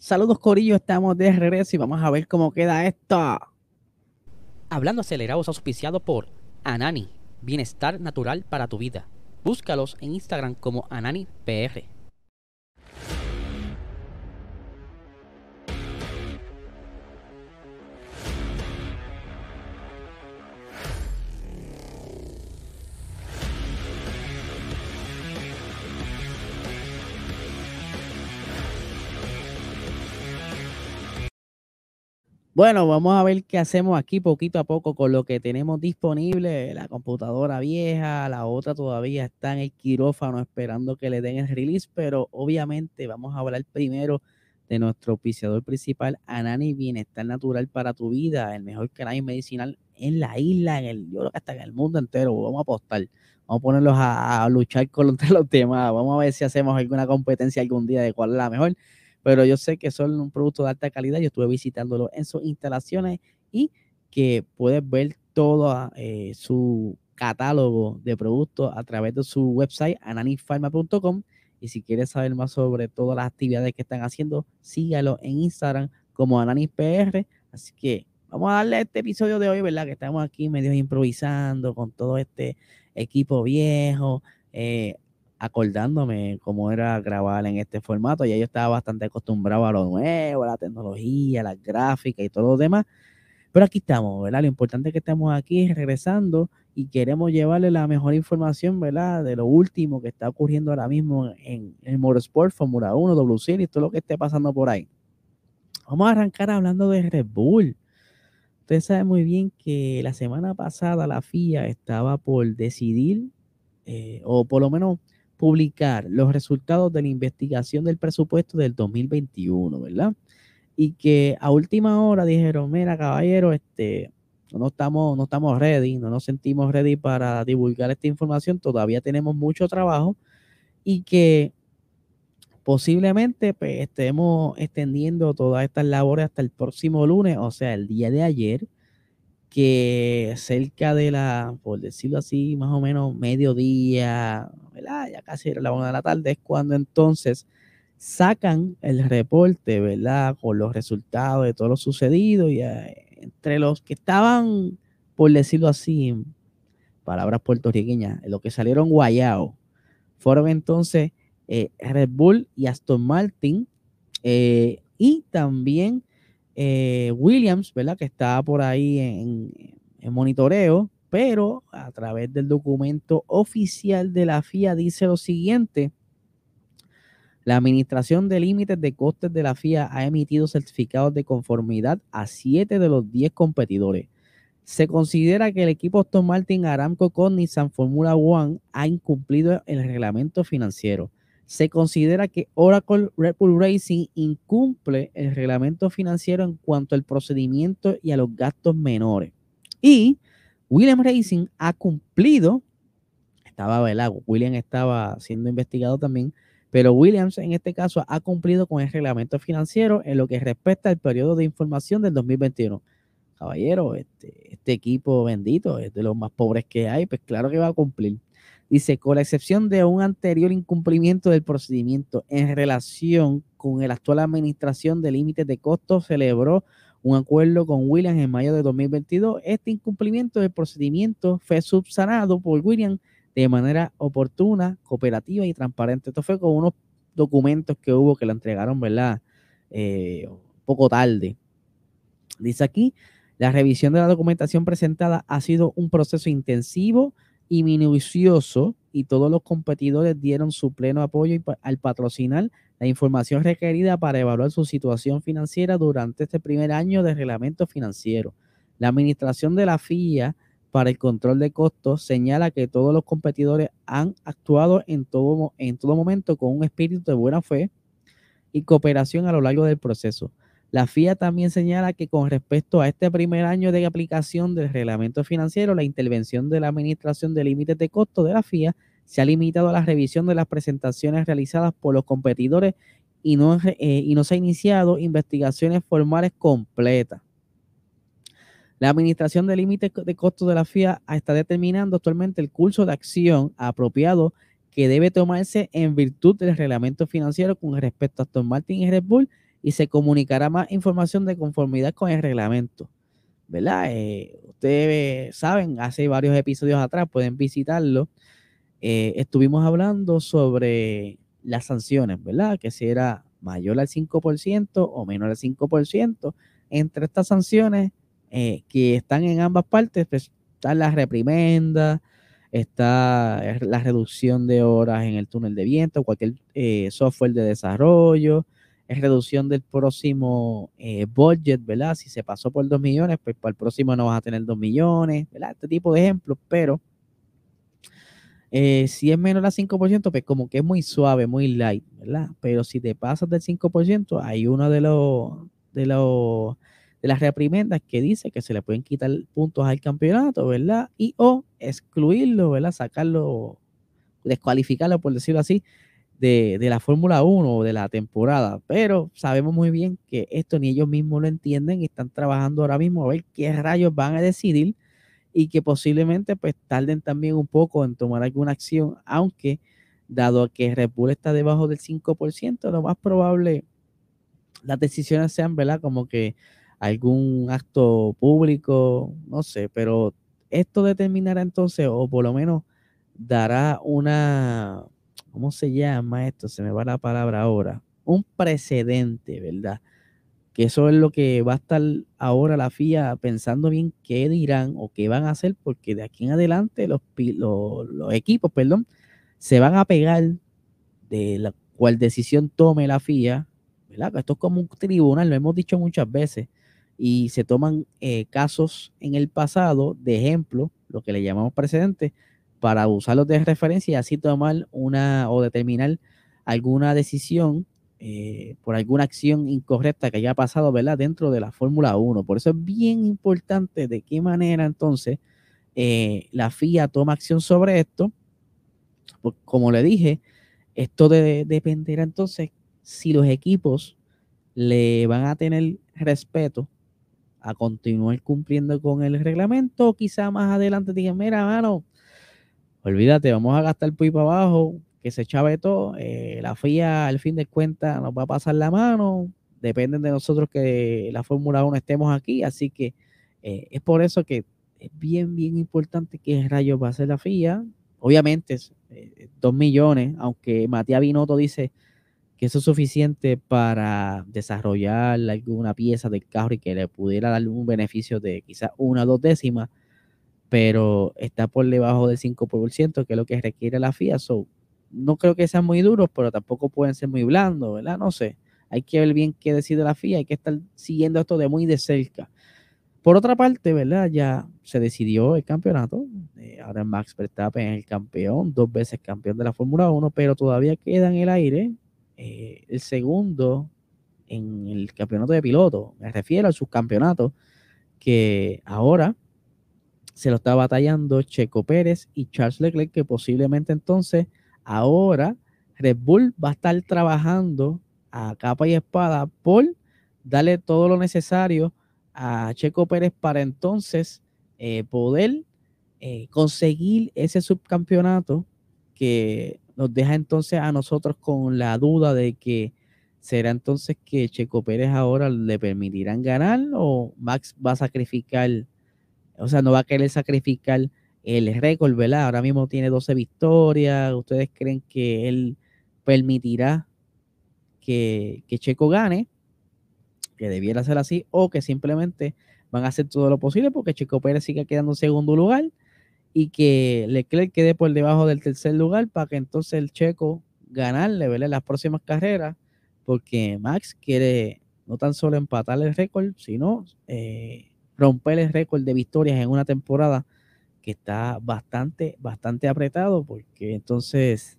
Saludos Corillo, estamos de regreso y vamos a ver cómo queda esto. Hablando acelerados auspiciado por Anani, bienestar natural para tu vida. Búscalos en Instagram como AnaniPR. Bueno, vamos a ver qué hacemos aquí poquito a poco con lo que tenemos disponible. La computadora vieja, la otra todavía está en el quirófano esperando que le den el release, pero obviamente vamos a hablar primero de nuestro auspiciador principal, Anani Bienestar Natural para tu vida, el mejor canal medicinal en la isla, en el, yo creo que hasta en el mundo entero. Vamos a apostar, vamos a ponerlos a, a luchar contra los demás. Vamos a ver si hacemos alguna competencia algún día de cuál es la mejor pero yo sé que son un producto de alta calidad. Yo estuve visitándolo en sus instalaciones y que puedes ver todo eh, su catálogo de productos a través de su website ananifarma.com y si quieres saber más sobre todas las actividades que están haciendo, sígalo en Instagram como AnanisPR. Así que vamos a darle este episodio de hoy, ¿verdad? Que estamos aquí medio improvisando con todo este equipo viejo. Eh, acordándome cómo era grabar en este formato. Ya yo estaba bastante acostumbrado a lo nuevo, a la tecnología, a las gráficas y todo lo demás. Pero aquí estamos, ¿verdad? Lo importante es que estamos aquí regresando y queremos llevarle la mejor información, ¿verdad? De lo último que está ocurriendo ahora mismo en el Motorsport, Fórmula 1, W Series, todo lo que esté pasando por ahí. Vamos a arrancar hablando de Red Bull. Ustedes saben muy bien que la semana pasada la FIA estaba por decidir, eh, o por lo menos publicar los resultados de la investigación del presupuesto del 2021, ¿verdad? Y que a última hora dijeron, mira, caballero, este, no estamos, no estamos ready, no nos sentimos ready para divulgar esta información, todavía tenemos mucho trabajo y que posiblemente pues, estemos extendiendo todas estas labores hasta el próximo lunes, o sea, el día de ayer, que cerca de la, por decirlo así, más o menos mediodía, ¿verdad? ya casi era la una de la tarde, es cuando entonces sacan el reporte, ¿verdad? Con los resultados de todo lo sucedido y eh, entre los que estaban, por decirlo así, palabras puertorriqueñas, los que salieron guayao, fueron entonces eh, Red Bull y Aston Martin eh, y también eh, Williams, ¿verdad? Que está por ahí en, monitoreo, pero a través del documento oficial de la FIA dice lo siguiente. La Administración de Límites de Costes de la FIA ha emitido certificados de conformidad a siete de los diez competidores. Se considera que el equipo Aston Martin, Aramco con Nissan Formula One ha incumplido el reglamento financiero se considera que Oracle Red Bull Racing incumple el reglamento financiero en cuanto al procedimiento y a los gastos menores. Y William Racing ha cumplido, estaba, ¿verdad? William estaba siendo investigado también, pero Williams en este caso ha cumplido con el reglamento financiero en lo que respecta al periodo de información del 2021. Caballero, este, este equipo bendito es de los más pobres que hay, pues claro que va a cumplir. Dice, con la excepción de un anterior incumplimiento del procedimiento en relación con la actual administración de límites de costos, celebró un acuerdo con Williams en mayo de 2022. Este incumplimiento del procedimiento fue subsanado por Williams de manera oportuna, cooperativa y transparente. Esto fue con unos documentos que hubo que le entregaron, ¿verdad? Eh, un poco tarde. Dice aquí, la revisión de la documentación presentada ha sido un proceso intensivo, y minucioso y todos los competidores dieron su pleno apoyo al patrocinar la información requerida para evaluar su situación financiera durante este primer año de reglamento financiero. La administración de la FIA para el control de costos señala que todos los competidores han actuado en todo, en todo momento con un espíritu de buena fe y cooperación a lo largo del proceso. La FIA también señala que con respecto a este primer año de aplicación del reglamento financiero, la intervención de la Administración de Límites de Costo de la FIA se ha limitado a la revisión de las presentaciones realizadas por los competidores y no, eh, y no se ha iniciado investigaciones formales completas. La Administración de Límites de Costo de la FIA está determinando actualmente el curso de acción apropiado que debe tomarse en virtud del reglamento financiero con respecto a Aston Martin y Red Bull y se comunicará más información de conformidad con el reglamento. ¿Verdad? Eh, ustedes saben, hace varios episodios atrás, pueden visitarlo. Eh, estuvimos hablando sobre las sanciones, ¿verdad? Que si era mayor al 5% o menor al 5%. Entre estas sanciones eh, que están en ambas partes, pues, están las reprimendas, está la reducción de horas en el túnel de viento, cualquier eh, software de desarrollo, es reducción del próximo eh, budget, ¿verdad? Si se pasó por 2 millones, pues para el próximo no vas a tener 2 millones, ¿verdad? Este tipo de ejemplos, pero eh, si es menor a 5%, pues como que es muy suave, muy light, ¿verdad? Pero si te pasas del 5%, hay uno de los, de los de las reprimendas que dice que se le pueden quitar puntos al campeonato, ¿verdad? Y o excluirlo, ¿verdad? Sacarlo, descualificarlo, por decirlo así, de, la Fórmula 1 o de la temporada. Pero sabemos muy bien que esto ni ellos mismos lo entienden y están trabajando ahora mismo a ver qué rayos van a decidir y que posiblemente pues tarden también un poco en tomar alguna acción, aunque dado que Red Bull está debajo del 5%, lo más probable las decisiones sean, ¿verdad? Como que algún acto público, no sé, pero esto determinará entonces, o por lo menos dará una, ¿cómo se llama esto? Se me va la palabra ahora. Un precedente, ¿verdad? Que eso es lo que va a estar ahora la FIA pensando bien qué dirán o qué van a hacer, porque de aquí en adelante los, equipos, perdón, se van a pegar de la cual decisión tome la FIA, ¿verdad? Esto es como un tribunal, lo hemos dicho muchas veces y se toman eh, casos en el pasado de ejemplo, lo que le llamamos precedentes, para usarlos de referencia y así tomar una o determinar alguna decisión eh, por alguna acción incorrecta que haya pasado ¿verdad? dentro de la Fórmula 1. Por eso es bien importante de qué manera entonces eh, la FIA toma acción sobre esto. como le dije, esto dependerá entonces si los equipos le van a tener respeto a continuar cumpliendo con el reglamento, quizá más adelante digan, mira, mano, olvídate, vamos a gastar el para abajo, que se chave todo, eh, la FIA al fin de cuentas nos va a pasar la mano, dependen de nosotros que la Fórmula 1 estemos aquí, así que eh, es por eso que es bien, bien importante que rayos va a ser la FIA. Obviamente, eh, dos millones, aunque Matías Binotto dice que eso es suficiente para desarrollar alguna pieza del carro y que le pudiera dar un beneficio de quizás una o dos décimas, pero está por debajo del 5%, que es lo que requiere la FIA. So, no creo que sean muy duros, pero tampoco pueden ser muy blandos, ¿verdad? No sé. Hay que ver bien qué decide la FIA, hay que estar siguiendo esto de muy de cerca. Por otra parte, ¿verdad? Ya se decidió el campeonato. Eh, ahora Max Verstappen es el campeón, dos veces campeón de la Fórmula 1, pero todavía queda en el aire eh, el segundo en el campeonato de piloto. Me refiero al subcampeonato que ahora se lo está batallando Checo Pérez y Charles Leclerc, que posiblemente entonces ahora Red Bull va a estar trabajando a capa y espada por darle todo lo necesario a Checo Pérez para entonces eh, poder eh, conseguir ese subcampeonato que nos deja entonces a nosotros con la duda de que será entonces que Checo Pérez ahora le permitirán ganar o Max va a sacrificar, o sea, no va a querer sacrificar el récord, ¿verdad? Ahora mismo tiene 12 victorias. ¿Ustedes creen que él permitirá que, Checo gane? Que debiera ser así, o que simplemente van a hacer todo lo posible porque Checo Pérez siga quedando en segundo lugar y que Leclerc quede por debajo del tercer lugar para que entonces el checo ganarle ¿verdad? las próximas carreras, porque Max quiere no tan solo empatar el récord, sino eh, romper el récord de victorias en una temporada que está bastante, bastante apretado, porque entonces,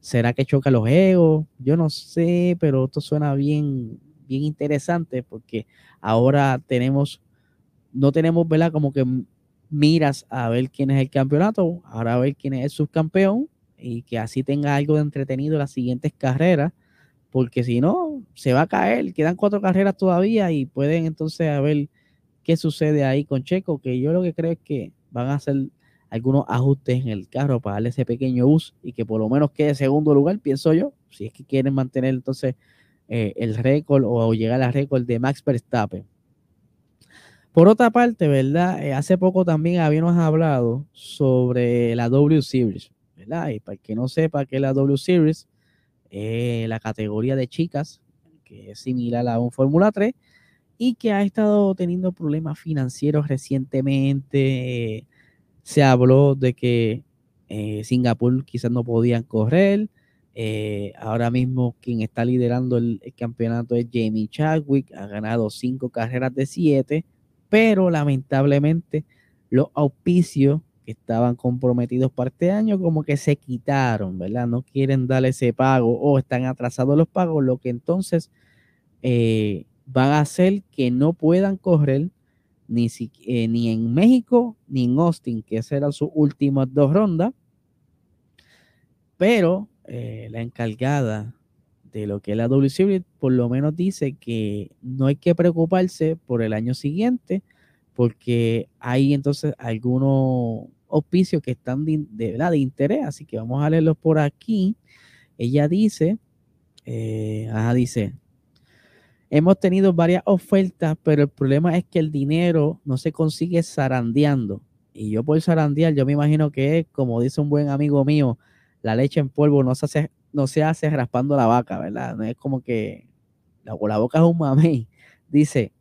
¿será que choca los egos? Yo no sé, pero esto suena bien, bien interesante, porque ahora tenemos, no tenemos, ¿verdad? Como que miras a ver quién es el campeonato, ahora a ver quién es el subcampeón y que así tenga algo de entretenido las siguientes carreras, porque si no, se va a caer, quedan cuatro carreras todavía y pueden entonces a ver qué sucede ahí con Checo, que yo lo que creo es que van a hacer algunos ajustes en el carro para darle ese pequeño bus y que por lo menos quede segundo lugar, pienso yo, si es que quieren mantener entonces eh, el récord o llegar al récord de Max Verstappen. Por otra parte, ¿verdad? Eh, hace poco también habíamos hablado sobre la W Series, ¿verdad? Y para el que no sepa qué es la W Series, la categoría de chicas, que es similar a un Fórmula 3, y que ha estado teniendo problemas financieros recientemente. se habló de que eh, Singapur quizás no podían correr. Eh, ahora mismo quien está liderando el, campeonato es Jamie Chadwick, ha ganado cinco carreras de siete, pero lamentablemente los auspicios que estaban comprometidos para este año como que se quitaron, ¿verdad? No quieren darle ese pago o están atrasados los pagos, lo que entonces eh, van a hacer que no puedan correr ni, ni en México ni en Austin, que eran sus últimas dos rondas. Pero eh, la encargada de lo que es la WCB por lo menos dice que no hay que preocuparse por el año siguiente porque hay entonces algunos auspicios que están de, de interés, así que vamos a leerlos por aquí. Ella dice, eh, dice, hemos tenido varias ofertas, pero el problema es que el dinero no se consigue zarandeando. Y yo por zarandear, yo me imagino que como dice un buen amigo mío, la leche en polvo no se hace, no se hace raspando la vaca, ¿verdad? No es como que la, la boca es un mamey. Dice,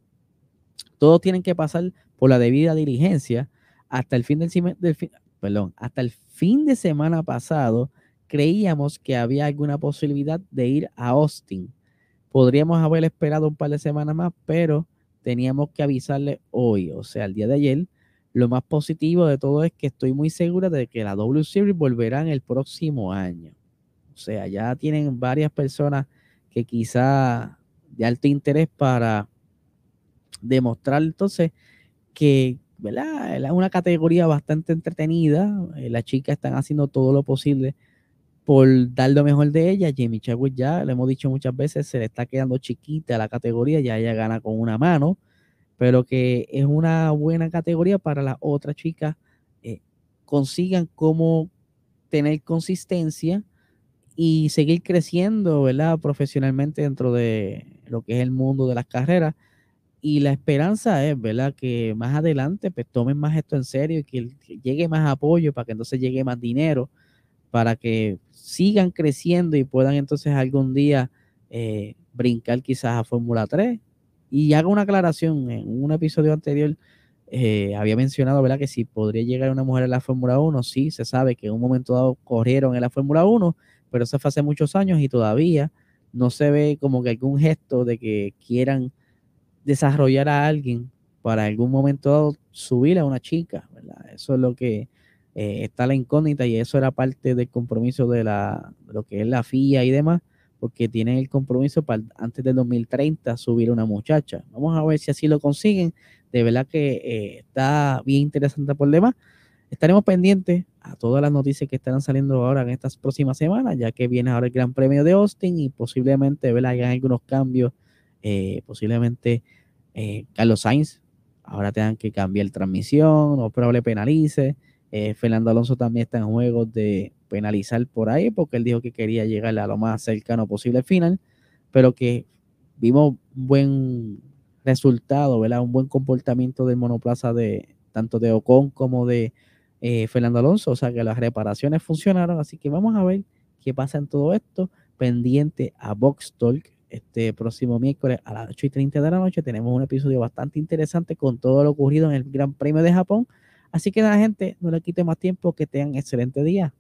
todos tienen que pasar por la debida diligencia hasta el fin del, del perdón, hasta el fin de semana pasado creíamos que había alguna posibilidad de ir a Austin. Podríamos haber esperado un par de semanas más, pero teníamos que avisarle hoy, o sea, el día de ayer, lo más positivo de todo es que estoy muy segura de que la W Series volverá en el próximo año. O sea, ya tienen varias personas que quizá de alto interés para demostrar entonces que es una categoría bastante entretenida. Eh, las chicas están haciendo todo lo posible por dar lo mejor de ella. Jamie Chadwick ya, le hemos dicho muchas veces, se le está quedando chiquita la categoría, ya ella gana con una mano pero que es una buena categoría para las otras chicas eh, consigan cómo tener consistencia y seguir creciendo, ¿verdad? Profesionalmente dentro de lo que es el mundo de las carreras. Y la esperanza es, ¿verdad? Que más adelante pues tomen más esto en serio y que llegue más apoyo para que entonces llegue más dinero, para que sigan creciendo y puedan entonces algún día eh, brincar quizás a Fórmula 3 y hago una aclaración, en un episodio anterior eh, había mencionado, ¿verdad? Que si podría llegar una mujer a la Fórmula 1, sí, se sabe que en un momento dado corrieron en la Fórmula 1, pero eso fue hace muchos años y todavía no se ve como que algún gesto de que quieran desarrollar a alguien para algún momento dado subir a una chica, ¿verdad? Eso es lo que eh, está la incógnita y eso era parte del compromiso de, la, lo que es la FIA y demás porque tienen el compromiso para antes del 2030 subir una muchacha. Vamos a ver si así lo consiguen. De verdad que eh, está bien interesante por demás. Estaremos pendientes a todas las noticias que estarán saliendo ahora en estas próximas semanas, ya que viene ahora el Gran Premio de Austin y posiblemente hayan algunos cambios. Eh, posiblemente eh, Carlos Sainz ahora tengan que cambiar transmisión o probable penalice. Fernando Alonso también está en juegos de penalizar por ahí, porque él dijo que quería llegar a lo más cercano posible al final, pero que vimos un buen resultado, ¿verdad? Un buen comportamiento del monoplaza de tanto de Ocon como de eh, Fernando Alonso, o sea que las reparaciones funcionaron, así que vamos a ver qué pasa en todo esto, pendiente a Box Talk este próximo miércoles a las 8 y 30 de la noche tenemos un episodio bastante interesante con todo lo ocurrido en el Gran Premio de Japón. Así que nada, gente, no le quite más tiempo, que tengan excelente día.